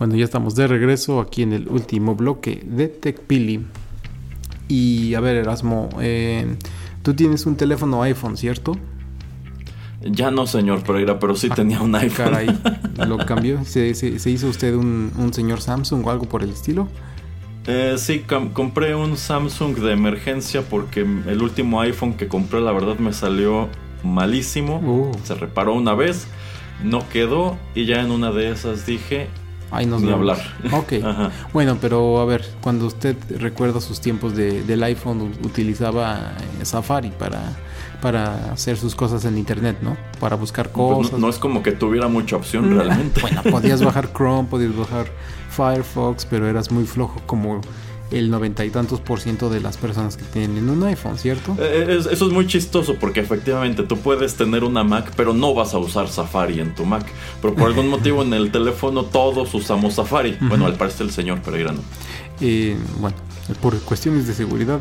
Bueno, ya estamos de regreso aquí en el último bloque de TechPili. Y a ver, Erasmo, eh, tú tienes un teléfono iPhone, ¿cierto? Ya no, señor Pereira, pero sí tenía un iPhone. Caray, [laughs] ¿lo cambió? ¿Se, se- se hizo usted un, un señor Samsung o algo por el estilo? Eh, sí, com- compré un Samsung de emergencia porque el último iPhone que compré, la verdad, me salió malísimo. Uh. Se reparó una vez, no quedó y ya en una de esas dije, Ahí nos Ni hablar. Ok. [laughs] Ajá. Bueno, pero a ver, cuando usted recuerda sus tiempos de- del iPhone, utilizaba eh, Safari para, para hacer sus cosas en Internet, ¿no? Para buscar pues, cosas. no, no es como que tuviera mucha opción Mm, realmente. Bueno, podías [laughs] bajar Chrome, podías bajar Firefox, pero eras muy flojo como el noventa y tantos por ciento de las personas que tienen un iPhone, ¿cierto? Eh, es- eso es muy chistoso porque efectivamente tú puedes tener una Mac, pero no vas a usar Safari en tu Mac. Pero por algún [laughs] motivo en el teléfono todos usamos Safari. Bueno, al parecer el señor Pereira no. Eh, bueno, por cuestiones de seguridad,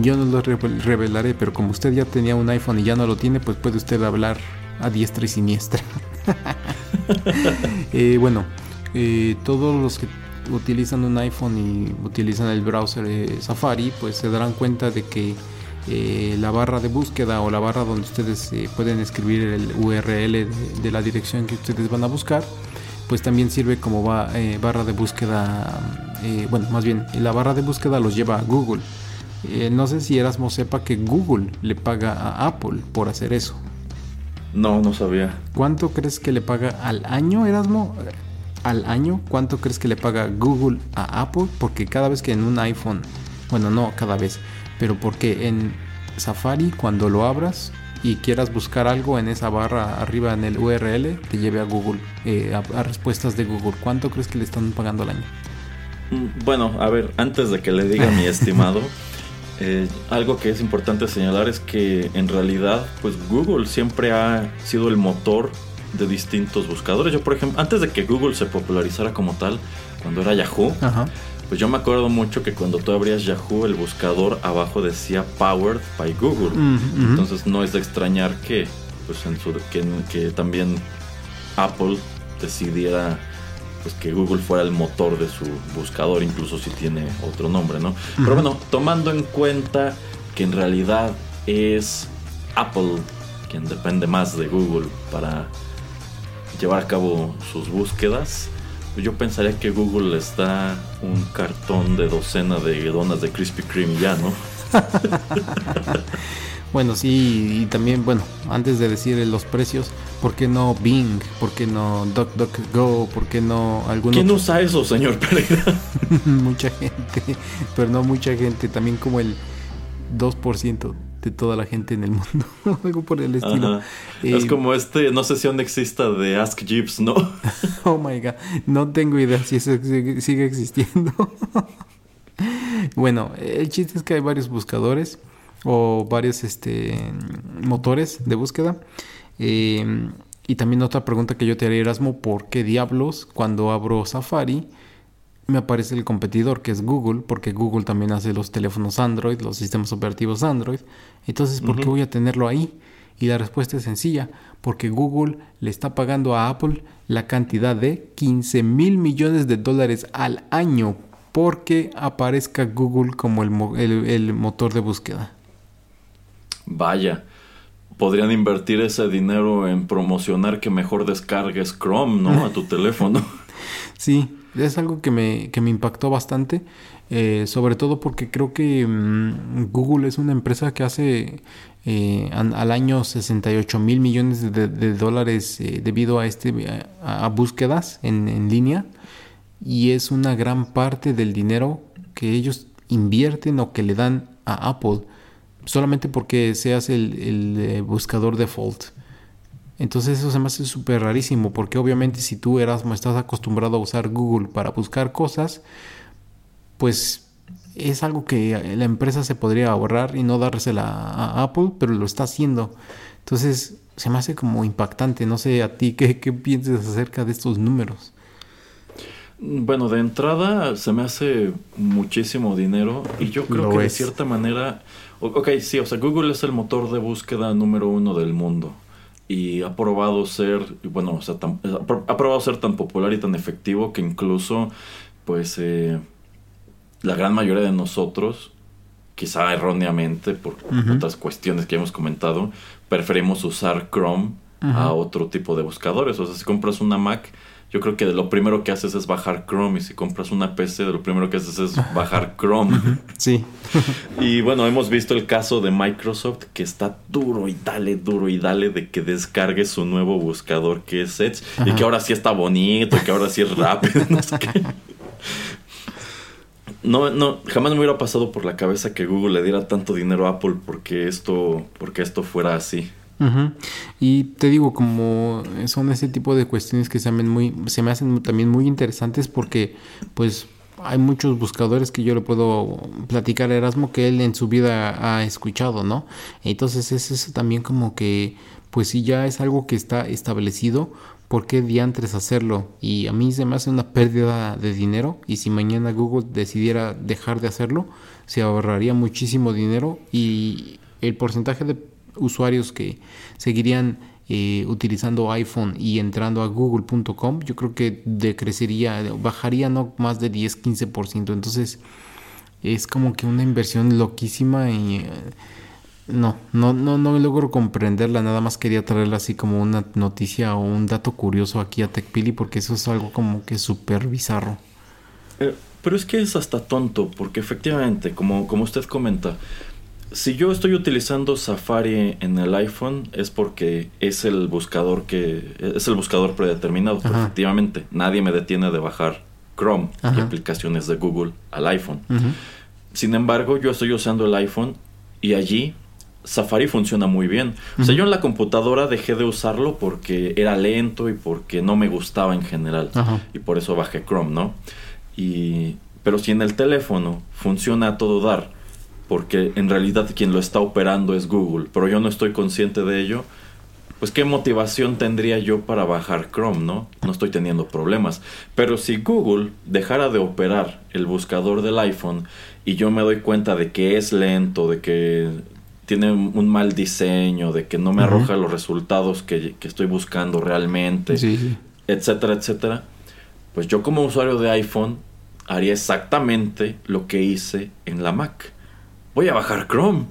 yo no lo revel- revelaré, pero como usted ya tenía un iPhone y ya no lo tiene, pues puede usted hablar a diestra y siniestra. [laughs] Eh, bueno, eh, todos los que utilizan un iPhone y utilizan el browser eh, Safari, pues se darán cuenta de que eh, la barra de búsqueda o la barra donde ustedes eh, pueden escribir el URL de, de la dirección que ustedes van a buscar, pues también sirve como barra de búsqueda, bueno, más bien, la barra de búsqueda los lleva a Google. No sé si Erasmo sepa que Google le paga a Apple por hacer eso. No, no sabía. ¿Cuánto crees que le paga al año, Erasmo? Al año, ¿cuánto crees que le paga Google a Apple? Porque cada vez que en un iPhone, bueno, no cada vez, pero porque en Safari, cuando lo abras y quieras buscar algo en esa barra arriba en el URL, te lleve a Google, eh, a, a respuestas de Google. ¿Cuánto crees que le están pagando al año? Mm, Bueno, a ver, antes de que le diga mi [laughs] estimado, eh, algo que es importante señalar es que en realidad, pues Google siempre ha sido el motor de distintos buscadores. Yo, por ejemplo, antes de que Google se popularizara como tal, cuando era Yahoo, Ajá. pues yo me acuerdo mucho que cuando tú abrías Yahoo, el buscador abajo decía Powered by Google. Mm. Entonces no es de extrañar que, pues, en su- que, que también Apple decidiera pues que Google fuera el motor de su buscador, incluso si tiene otro nombre, ¿no? Pero bueno, tomando en cuenta que en realidad es Apple quien depende más de Google para llevar a cabo sus búsquedas, yo pensaría que Google les da un cartón de docena de donas de Krispy Kreme ya, ¿no? [laughs] Bueno, sí, y también, bueno, antes de decir los precios, ¿por qué no Bing? ¿Por qué no DuckDuckGo? ¿Por qué no algún ¿Quién otro? usa eso, señor Pereira? [laughs] mucha gente, pero no mucha gente, también como el 2% de toda la gente en el mundo, [laughs] algo por el estilo. Ajá. Eh, Es como este, no sé si aún exista de Ask Jeeves, ¿no? [laughs] Oh my god, no tengo idea si eso sigue sigue existiendo. [laughs] bueno, el chiste es que hay varios buscadores o varios este motores de búsqueda. Eh, y también otra pregunta que yo te haría, Erasmo, ¿por qué diablos cuando abro Safari me aparece el competidor que es Google? Porque Google también hace los teléfonos Android, los sistemas operativos Android. Entonces, ¿por qué voy a tenerlo ahí? Y la respuesta es sencilla, porque Google le está pagando a Apple la cantidad de 15 mil millones de dólares al año porque aparezca Google como el, mo- el- el motor de búsqueda. Vaya, podrían invertir ese dinero en promocionar que mejor descargues Chrome, ¿no? [laughs] A tu teléfono. Sí, es algo que me, que me impactó bastante, eh, sobre todo porque creo que mm, Google es una empresa que hace eh, al año 68 mil millones de, dólares eh, debido a, este, a, búsquedas en, en línea y es una gran parte del dinero que ellos invierten o que le dan a Apple solamente porque seas el, el, buscador default. Entonces eso se me hace súper rarísimo porque obviamente si tú Erasmo estás acostumbrado a usar Google para buscar cosas, pues es algo que la empresa se podría ahorrar y no dársela a Apple, pero lo está haciendo. Entonces se me hace como impactante. No sé a ti qué, qué piensas acerca de estos números. Bueno, de entrada se me hace muchísimo dinero y yo creo Lo que de cierta manera, ok, sí, o sea, Google es el motor de búsqueda número uno del mundo y ha probado ser, bueno, o sea, tan- ha pro- ha probado ser tan popular y tan efectivo que incluso, pues, eh, la gran mayoría de nosotros, quizá erróneamente por otras cuestiones que hemos comentado, preferimos usar Chrome a otro tipo de buscadores. O sea, si compras una Mac, yo creo que lo primero que haces es bajar Chrome. Y si compras una PC, lo primero que haces es [laughs] bajar Chrome. Sí. [laughs] y bueno, hemos visto el caso de Microsoft que está duro y dale, duro y dale de que descargue su nuevo buscador que es Edge. Y que ahora sí está bonito, y que ahora sí es rápido. [laughs] no sé qué. No, no, jamás me hubiera pasado por la cabeza que Google le diera tanto dinero a Apple porque esto, porque esto fuera así. Ujú. Y te digo, como son ese tipo de cuestiones que se muy, se me hacen también muy interesantes porque pues hay muchos buscadores que yo le puedo platicar a Erasmo que él en su vida ha escuchado, ¿no? Entonces es eso también como que pues si ya es algo que está establecido, ¿por qué diantres hacerlo? Y a mí se me hace una pérdida de dinero y si mañana Google decidiera dejar de hacerlo, se ahorraría muchísimo dinero y el porcentaje de usuarios que seguirían eh, utilizando iPhone y entrando a google.com, yo creo que decrecería, bajaría no más de 10-15%. Entonces es como que una inversión loquísima y eh, no, no, no, no logro comprenderla. Nada más quería traerla así como una noticia o un dato curioso aquí a TechPili porque eso es algo como que súper bizarro. Eh, Pero es que es hasta tonto, porque efectivamente, como, como usted comenta, si yo estoy utilizando Safari en el iPhone es porque es el buscador que es el buscador predeterminado. Efectivamente, nadie me detiene de bajar Chrome y aplicaciones de Google al iPhone. Sin embargo, yo estoy usando el iPhone y allí Safari funciona muy bien. O sea, yo en la computadora dejé de usarlo porque era lento y porque no me gustaba en general. Y por eso bajé Chrome, ¿no? Y pero si en el teléfono funciona a todo dar, porque en realidad quien lo está operando es Google, pero yo no estoy consciente de ello, pues qué motivación tendría yo para bajar Chrome, ¿no? No estoy teniendo problemas. Pero si Google dejara de operar el buscador del iPhone y yo me doy cuenta de que es lento, de que tiene un mal diseño, de que no me arroja los resultados que, que estoy buscando realmente, Sí, sí. etcétera, etcétera, pues yo como usuario de iPhone haría exactamente lo que hice en la Mac. Voy a bajar Chrome.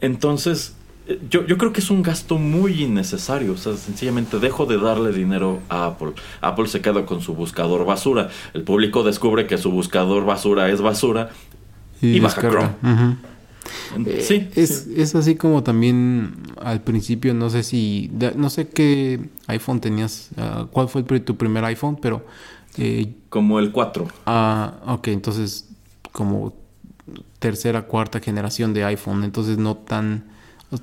Entonces, eh, yo, yo creo que es un gasto muy innecesario. O sea, sencillamente dejo de darle dinero a Apple. Apple se queda con su buscador basura. El público descubre que su buscador basura es basura. Y baja. En- Eh, Sí, es, sí. es así como también al principio, no sé si, no sé qué iPhone tenías, ah, cuál fue el tu primer iPhone, pero, eh, Como el 4. ah, ok, entonces como tercera, cuarta generación de iPhone, entonces no tan,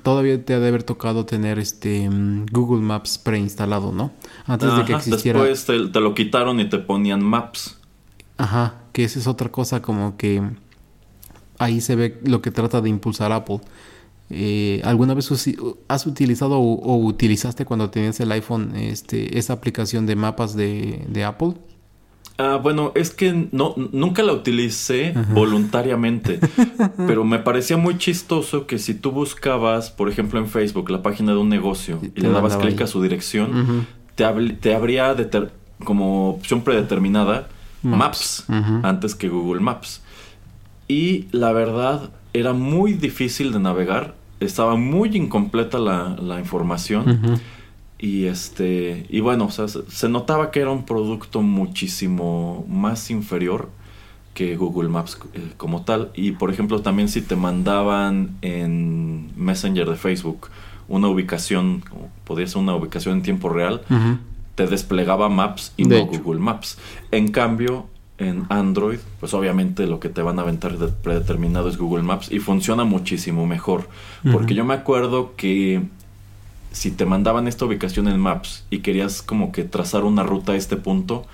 todavía te ha de haber tocado tener este mm, Google Maps preinstalado, ¿no? Antes de que existiera. Después te, te lo quitaron y te ponían Maps. Ajá, que esa es otra cosa como que ahí se ve lo que trata de impulsar Apple. Eh, ¿Alguna vez has utilizado o, o utilizaste cuando tenías el iPhone este, esa aplicación de mapas de, de Apple? Ah, bueno, es que no, nunca la utilicé voluntariamente, [laughs] pero me parecía muy chistoso que si tú buscabas, por ejemplo, en Facebook la página de un negocio y le dabas clic a su dirección, te, te abría deter- como opción predeterminada Maps, antes que Google Maps. Y la verdad era muy difícil de navegar, estaba muy incompleta la, la información. Y este, y bueno, o sea, se, notaba que era un producto muchísimo más inferior que Google Maps eh, como tal. Y por ejemplo, también si te mandaban en Messenger de Facebook una ubicación, podría ser una ubicación en tiempo real, te desplegaba Maps y De no hecho. Google Maps. En cambio, en Android, pues obviamente lo que te van a aventar de- predeterminado es Google Maps y funciona muchísimo mejor. Porque yo me acuerdo que si te mandaban esta ubicación en Maps y querías como que trazar una ruta a este punto,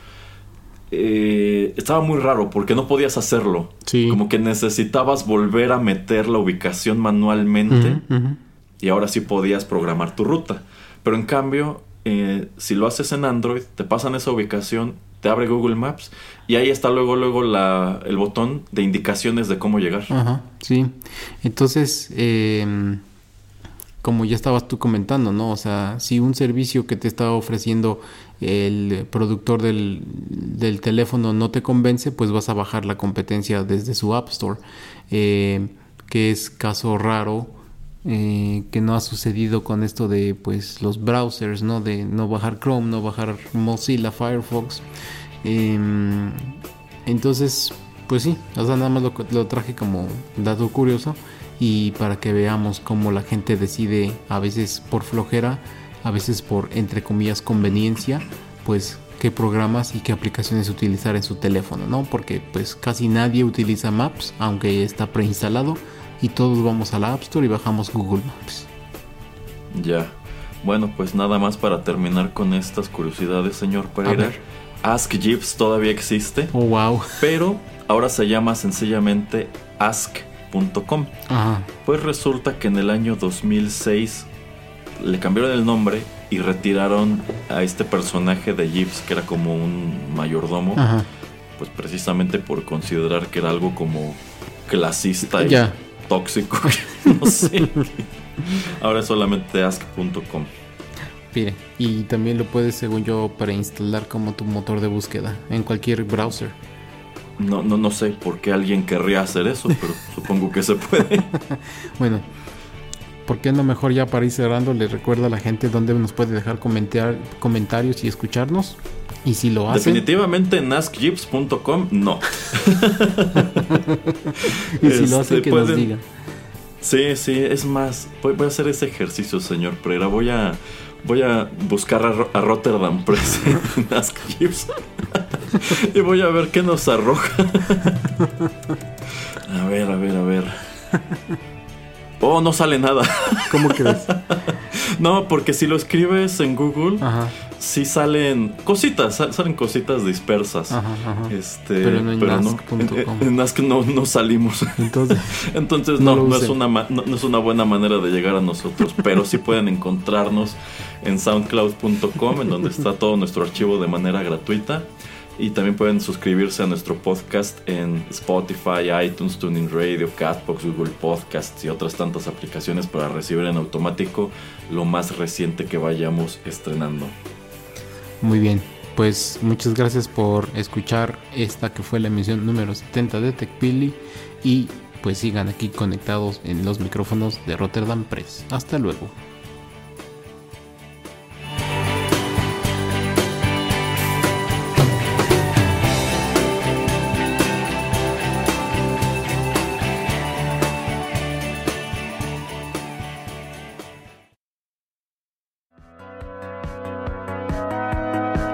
eh, estaba muy raro porque no podías hacerlo. Sí. Como que necesitabas volver a meter la ubicación manualmente y ahora sí podías programar tu ruta. Pero en cambio, eh, si lo haces en Android, te pasan esa ubicación, te abre Google Maps y ahí está luego luego la, el botón de indicaciones de cómo llegar. Ajá, sí. Entonces, eh, como ya estabas tú comentando, ¿no? O sea, si un servicio que te está ofreciendo el productor del, del teléfono no te convence, pues vas a bajar la competencia desde su App Store, eh, que es caso raro. eh, que no ha sucedido con esto de pues los browsers, ¿no? De no bajar Chrome, no bajar Mozilla, Firefox. Em, entonces, pues sí, o sea, nada más lo, lo traje como dato curioso y para que veamos cómo la gente decide, a veces por flojera, a veces por, entre comillas, conveniencia, pues qué programas y qué aplicaciones utilizar en su teléfono, ¿no? Porque pues casi nadie utiliza Maps, aunque está preinstalado, y todos vamos a la App Store y bajamos Google Maps. Ya. Bueno, pues nada más para terminar con estas curiosidades, señor Pereira. Ask Jeeves todavía existe, Oh, wow. pero ahora se llama sencillamente Ajá. Pues resulta que en el año 2006 le cambiaron el nombre y retiraron a este personaje de Jeeves, que era como un mayordomo, Ajá. pues precisamente por considerar que era algo como clasista y tóxico. [laughs] no sé. Ahora es solamente ask.com. Y también lo puedes, según yo, preinstalar como tu motor de búsqueda en cualquier browser. No, no, no sé por qué alguien querría hacer eso, pero [laughs] supongo que se puede. [laughs] Bueno, ¿por qué no mejor ya para ir cerrando le recuerda a la gente dónde nos puede dejar comentar, comentarios y escucharnos? Y si lo hacen, Definitivamente en askjeeves.com no. [laughs] y si lo hacen Este, que nos digan. Sí, sí, es más, voy, voy a hacer ese ejercicio, señor Pereira. Voy a, voy a buscar a, Ro- a Rotterdam Press en. [laughs] y voy a ver qué nos arroja. a ver, a ver, a ver. Oh, no sale nada. ¿Cómo crees? no, porque si lo escribes en Google, Ajá, sí salen cositas, sal- salen cositas dispersas. ajá, ajá. Este, Pero no en ask.com. en, en Ask no, no salimos. Entonces, [laughs] Entonces No no, es una, no es una buena manera de llegar a nosotros, pero sí pueden encontrarnos en soundcloud.com, en donde está todo nuestro archivo de manera gratuita. Y también pueden suscribirse a nuestro podcast en Spotify, iTunes, Tuning Radio, Castbox, Google Podcasts y otras tantas aplicaciones para recibir en automático lo más reciente que vayamos estrenando. muy bien. Pues muchas gracias por escuchar esta que fue la emisión número 70 de TechPili y pues sigan aquí conectados en los micrófonos de Rotterdam Press. Hasta luego.